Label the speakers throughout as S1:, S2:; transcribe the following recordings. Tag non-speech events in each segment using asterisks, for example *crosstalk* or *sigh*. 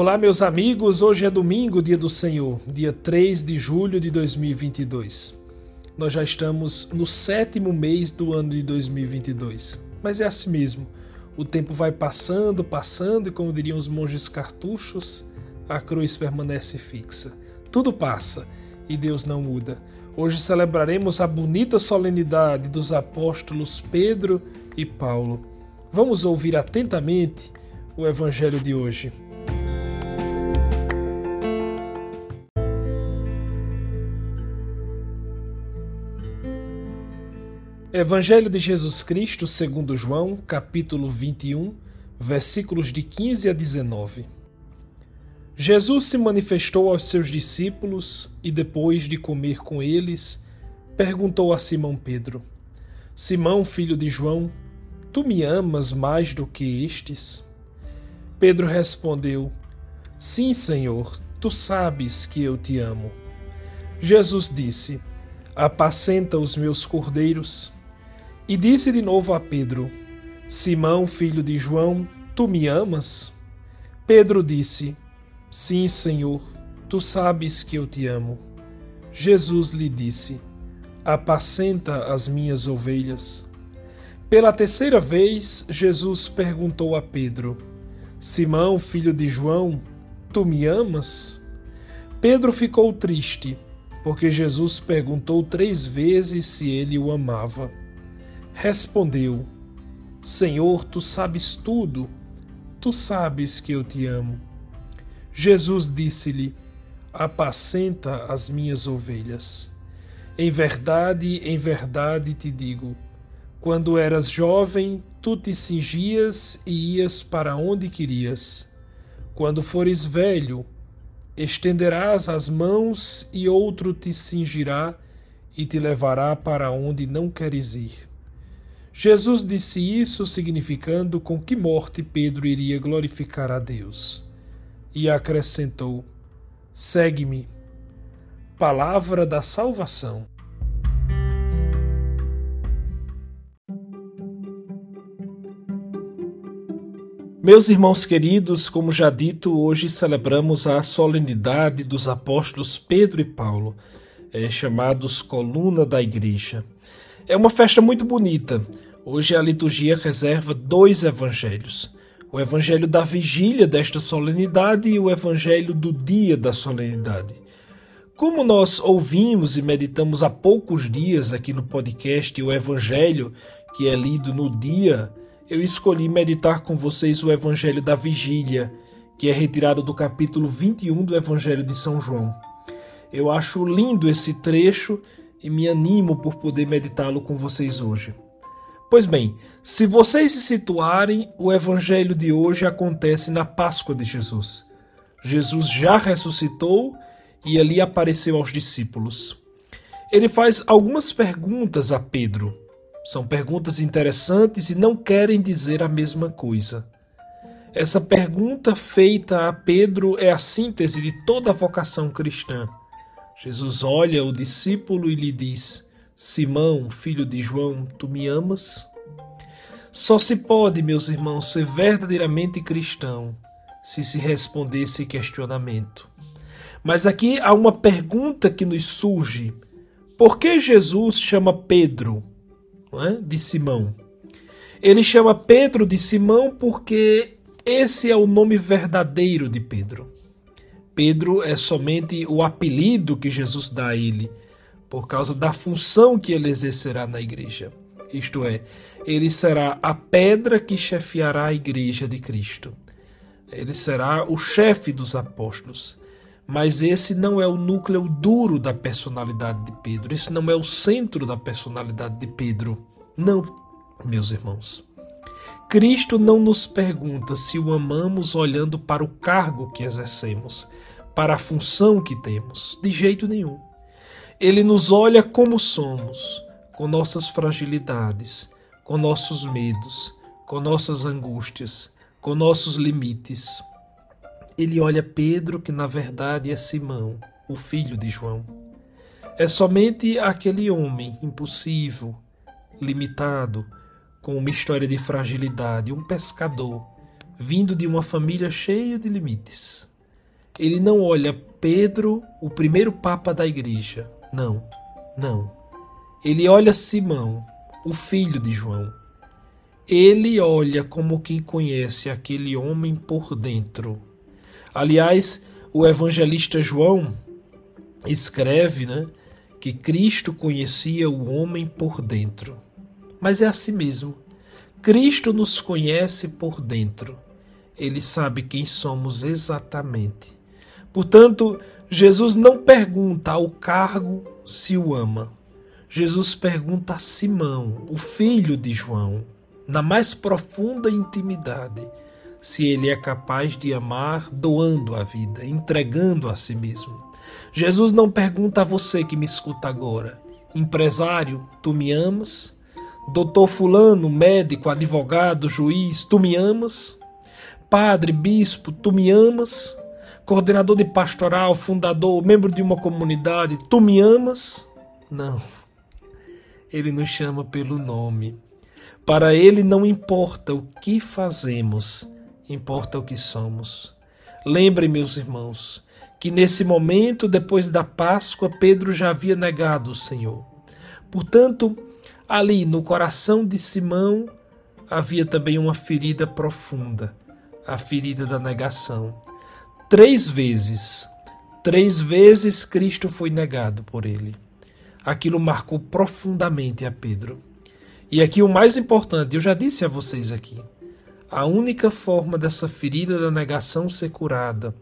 S1: Olá, meus amigos. Hoje é domingo, dia do Senhor, dia 3 de julho de 2022. Nós já estamos no sétimo mês do ano de 2022. Mas é assim mesmo. O tempo vai passando, passando, e como diriam os monges cartuchos, a cruz permanece fixa. Tudo passa e Deus não muda. Hoje celebraremos a bonita solenidade dos apóstolos Pedro e Paulo. Vamos ouvir atentamente o evangelho de hoje. Evangelho de Jesus Cristo, segundo João, capítulo 21, versículos de 15 a 19. Jesus se manifestou aos seus discípulos e depois de comer com eles, perguntou a Simão Pedro: Simão, filho de João, tu me amas mais do que estes? Pedro respondeu: Sim, Senhor, tu sabes que eu te amo. Jesus disse: Apacenta os meus cordeiros. E disse de novo a Pedro: Simão, filho de João, tu me amas? Pedro disse: Sim, Senhor, tu sabes que eu te amo. Jesus lhe disse: Apacenta as minhas ovelhas. Pela terceira vez, Jesus perguntou a Pedro: Simão, filho de João, tu me amas? Pedro ficou triste, porque Jesus perguntou três vezes se ele o amava. Respondeu: Senhor, tu sabes tudo, tu sabes que eu te amo. Jesus disse-lhe: Apacenta as minhas ovelhas. Em verdade, em verdade te digo: quando eras jovem, tu te cingias e ias para onde querias. Quando fores velho, estenderás as mãos e outro te cingirá e te levará para onde não queres ir. Jesus disse isso significando com que morte Pedro iria glorificar a Deus. E acrescentou: Segue-me. Palavra da salvação. Meus irmãos queridos, como já dito, hoje celebramos a solenidade dos apóstolos Pedro e Paulo, é, chamados Coluna da Igreja. É uma festa muito bonita, Hoje a liturgia reserva dois evangelhos: o evangelho da vigília desta solenidade e o evangelho do dia da solenidade. Como nós ouvimos e meditamos há poucos dias aqui no podcast o evangelho que é lido no dia, eu escolhi meditar com vocês o evangelho da vigília, que é retirado do capítulo 21 do evangelho de São João. Eu acho lindo esse trecho e me animo por poder meditá-lo com vocês hoje. Pois bem, se vocês se situarem, o evangelho de hoje acontece na Páscoa de Jesus. Jesus já ressuscitou e ali apareceu aos discípulos. Ele faz algumas perguntas a Pedro. São perguntas interessantes e não querem dizer a mesma coisa. Essa pergunta feita a Pedro é a síntese de toda a vocação cristã. Jesus olha o discípulo e lhe diz: Simão, filho de João, tu me amas? Só se pode, meus irmãos, ser verdadeiramente cristão se se responder esse questionamento. Mas aqui há uma pergunta que nos surge: por que Jesus chama Pedro é? de Simão? Ele chama Pedro de Simão porque esse é o nome verdadeiro de Pedro. Pedro é somente o apelido que Jesus dá a ele por causa da função que ele exercerá na igreja. Isto é, ele será a pedra que chefiará a igreja de Cristo. Ele será o chefe dos apóstolos. Mas esse não é o núcleo duro da personalidade de Pedro. Esse não é o centro da personalidade de Pedro. Não, meus irmãos. Cristo não nos pergunta se o amamos olhando para o cargo que exercemos, para a função que temos. De jeito nenhum. Ele nos olha como somos, com nossas fragilidades, com nossos medos, com nossas angústias, com nossos limites. Ele olha Pedro, que na verdade é Simão, o filho de João. É somente aquele homem impossível, limitado, com uma história de fragilidade, um pescador, vindo de uma família cheia de limites. Ele não olha Pedro, o primeiro papa da igreja. Não, não. Ele olha Simão, o filho de João. Ele olha como quem conhece aquele homem por dentro. Aliás, o evangelista João escreve né, que Cristo conhecia o homem por dentro. Mas é assim mesmo. Cristo nos conhece por dentro. Ele sabe quem somos exatamente. Portanto, Jesus não pergunta ao cargo se o ama. Jesus pergunta a Simão, o filho de João, na mais profunda intimidade, se ele é capaz de amar doando a vida, entregando a si mesmo. Jesus não pergunta a você que me escuta agora, empresário, tu me amas? Doutor Fulano, médico, advogado, juiz, tu me amas? Padre, bispo, tu me amas? Coordenador de pastoral, fundador, membro de uma comunidade, tu me amas? Não. Ele nos chama pelo nome. Para ele não importa o que fazemos, importa o que somos. Lembrem, meus irmãos, que nesse momento, depois da Páscoa, Pedro já havia negado o Senhor. Portanto, ali no coração de Simão havia também uma ferida profunda, a ferida da negação. Três vezes, três vezes Cristo foi negado por ele. Aquilo marcou profundamente a Pedro. E aqui o mais importante, eu já disse a vocês aqui, a única forma dessa ferida da negação ser curada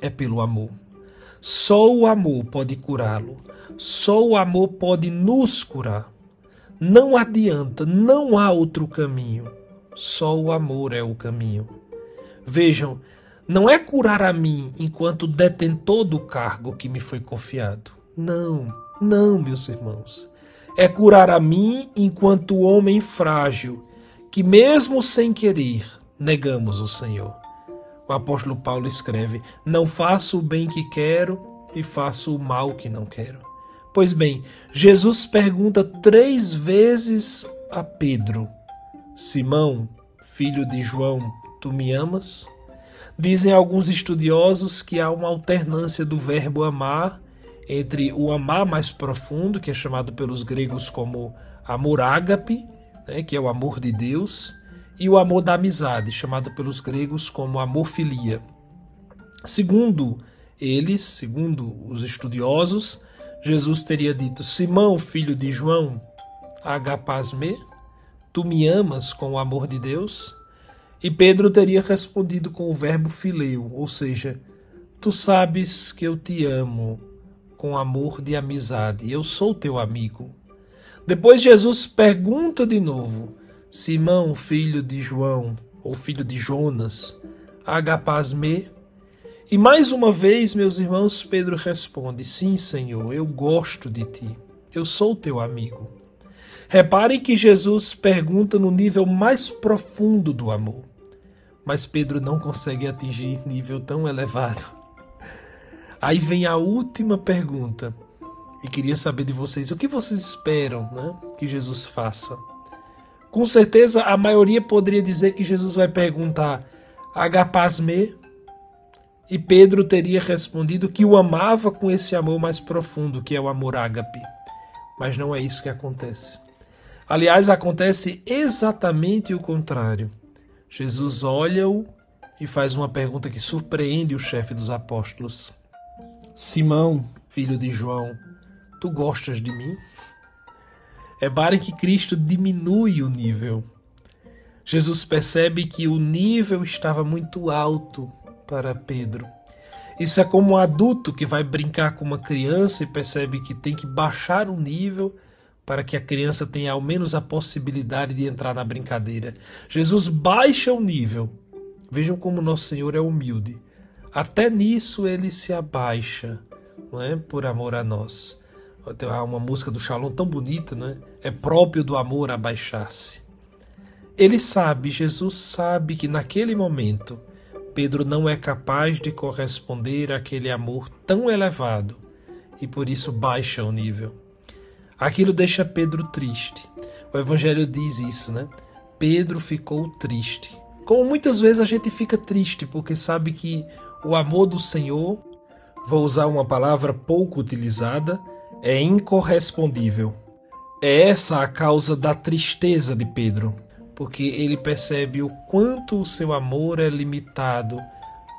S1: é pelo amor. Só o amor pode curá-lo. Só o amor pode nos curar. Não adianta, não há outro caminho. Só o amor é o caminho. Vejam, não é curar a mim enquanto detentor do cargo que me foi confiado. Não, não, meus irmãos. É curar a mim enquanto homem frágil, que mesmo sem querer negamos o Senhor. O apóstolo Paulo escreve: Não faço o bem que quero e faço o mal que não quero. Pois bem, Jesus pergunta três vezes a Pedro: Simão, filho de João, tu me amas? Dizem alguns estudiosos que há uma alternância do verbo amar entre o amar mais profundo, que é chamado pelos gregos como amor ágape, né, que é o amor de Deus, e o amor da amizade, chamado pelos gregos como amor-filia. Segundo eles, segundo os estudiosos, Jesus teria dito: Simão, filho de João, agapasme, tu me amas com o amor de Deus? E Pedro teria respondido com o verbo fileu, ou seja, tu sabes que eu te amo com amor de amizade, eu sou teu amigo. Depois Jesus pergunta de novo: Simão, filho de João, ou filho de Jonas, agapasme? E mais uma vez, meus irmãos, Pedro responde: Sim, Senhor, eu gosto de ti, eu sou teu amigo. Reparem que Jesus pergunta no nível mais profundo do amor, mas Pedro não consegue atingir nível tão elevado. Aí vem a última pergunta, e queria saber de vocês: o que vocês esperam né, que Jesus faça? Com certeza a maioria poderia dizer que Jesus vai perguntar agapasme e Pedro teria respondido que o amava com esse amor mais profundo, que é o amor ágape. Mas não é isso que acontece. Aliás, acontece exatamente o contrário. Jesus olha-o e faz uma pergunta que surpreende o chefe dos apóstolos: Simão, filho de João, tu gostas de mim? é para que Cristo diminui o nível. Jesus percebe que o nível estava muito alto para Pedro. Isso é como um adulto que vai brincar com uma criança e percebe que tem que baixar o nível para que a criança tenha ao menos a possibilidade de entrar na brincadeira. Jesus baixa o nível. Vejam como nosso Senhor é humilde. Até nisso ele se abaixa, não é? Por amor a nós. Tem uma música do Shalom tão bonita, né? É próprio do amor abaixar-se. Ele sabe, Jesus sabe que naquele momento Pedro não é capaz de corresponder àquele amor tão elevado e por isso baixa o nível. Aquilo deixa Pedro triste. O Evangelho diz isso, né? Pedro ficou triste. Como muitas vezes a gente fica triste porque sabe que o amor do Senhor, vou usar uma palavra pouco utilizada, é incorrespondível. É essa a causa da tristeza de Pedro, porque ele percebe o quanto o seu amor é limitado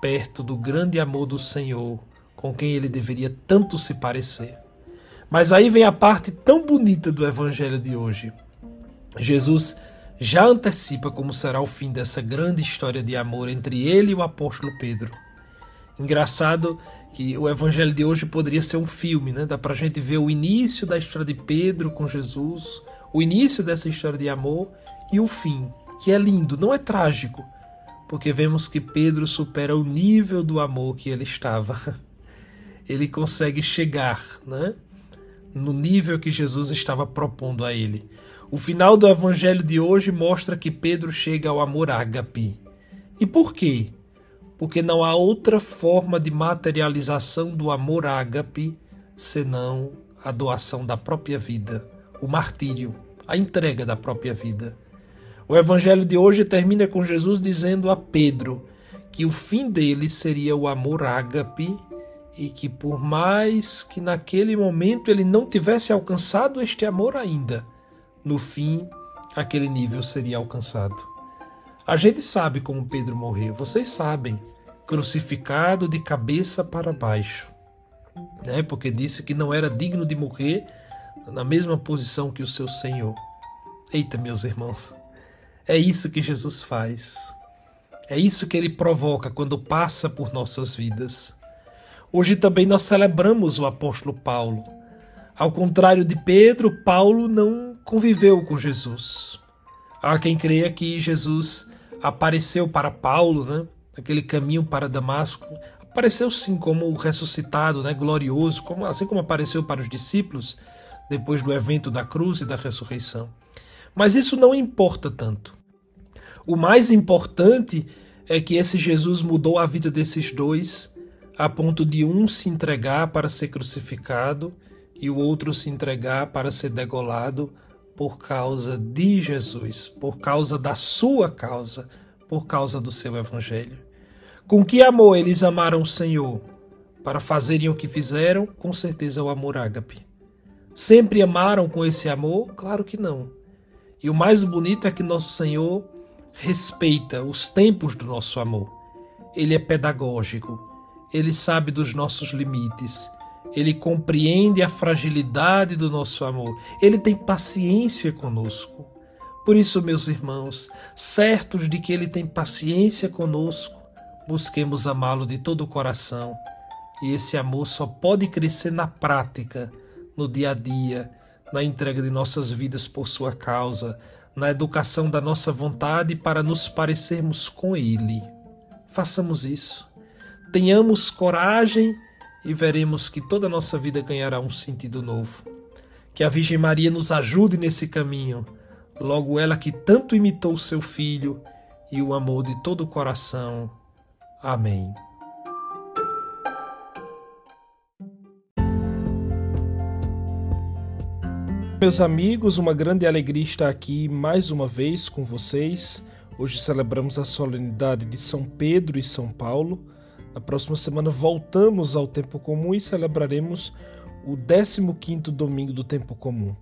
S1: perto do grande amor do Senhor, com quem ele deveria tanto se parecer. Mas aí vem a parte tão bonita do evangelho de hoje. Jesus já antecipa como será o fim dessa grande história de amor entre ele e o apóstolo Pedro. Engraçado que o evangelho de hoje poderia ser um filme, né? Dá pra gente ver o início da história de Pedro com Jesus, o início dessa história de amor e o fim, que é lindo, não é trágico, porque vemos que Pedro supera o nível do amor que ele estava. *laughs* Ele consegue chegar, né? No nível que Jesus estava propondo a ele. O final do evangelho de hoje mostra que Pedro chega ao amor ágape. E por quê? Porque não há outra forma de materialização do amor ágape senão a doação da própria vida, o martírio, a entrega da própria vida. O evangelho de hoje termina com Jesus dizendo a Pedro que o fim dele seria o amor ágape e que por mais que naquele momento ele não tivesse alcançado este amor ainda, no fim, aquele nível seria alcançado. A gente sabe como Pedro morreu, vocês sabem, crucificado de cabeça para baixo, né? porque disse que não era digno de morrer na mesma posição que o seu Senhor. Eita, meus irmãos, é isso que Jesus faz. É isso que ele provoca quando passa por nossas vidas. Hoje também nós celebramos o apóstolo Paulo. Ao contrário de Pedro, Paulo não conviveu com Jesus. Há quem creia que Jesus apareceu para Paulo, né? Aquele caminho para Damasco. Apareceu sim como ressuscitado, né? Glorioso, como, assim como apareceu para os discípulos depois do evento da cruz e da ressurreição. Mas isso não importa tanto. O mais importante é que esse Jesus mudou a vida desses dois a ponto de um se entregar para ser crucificado e o outro se entregar para ser degolado por causa de Jesus, por causa da sua causa, por causa do seu evangelho. Com que amor eles amaram o Senhor? Para fazerem o que fizeram, com certeza o amor ágape. Sempre amaram com esse amor? Claro que não. E o mais bonito é que nosso Senhor respeita os tempos do nosso amor. Ele é pedagógico, ele sabe dos nossos limites, ele compreende a fragilidade do nosso amor. Ele tem paciência conosco. Por isso, meus irmãos, certos de que Ele tem paciência conosco, busquemos amá-lo de todo o coração. E esse amor só pode crescer na prática, no dia a dia, na entrega de nossas vidas por Sua causa, na educação da nossa vontade para nos parecermos com Ele. Façamos isso. Tenhamos coragem e veremos que toda a nossa vida ganhará um sentido novo. Que a Virgem Maria nos ajude nesse caminho, logo ela que tanto imitou seu filho e o amou de todo o coração. Amém. Meus amigos, uma grande alegria estar aqui mais uma vez com vocês. Hoje celebramos a solenidade de São Pedro e São Paulo. Na próxima semana voltamos ao tempo comum e celebraremos o 15º domingo do tempo comum.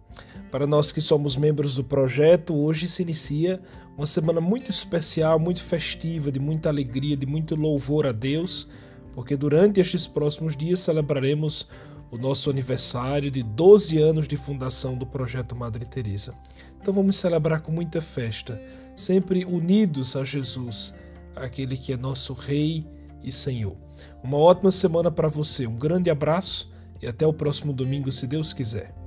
S1: Para nós que somos membros do projeto, hoje se inicia uma semana muito especial, muito festiva, de muita alegria, de muito louvor a Deus, porque durante estes próximos dias celebraremos o nosso aniversário de 12 anos de fundação do projeto Madre Teresa. Então vamos celebrar com muita festa, sempre unidos a Jesus, aquele que é nosso rei e Senhor. Uma ótima semana para você, um grande abraço e até o próximo domingo, se Deus quiser.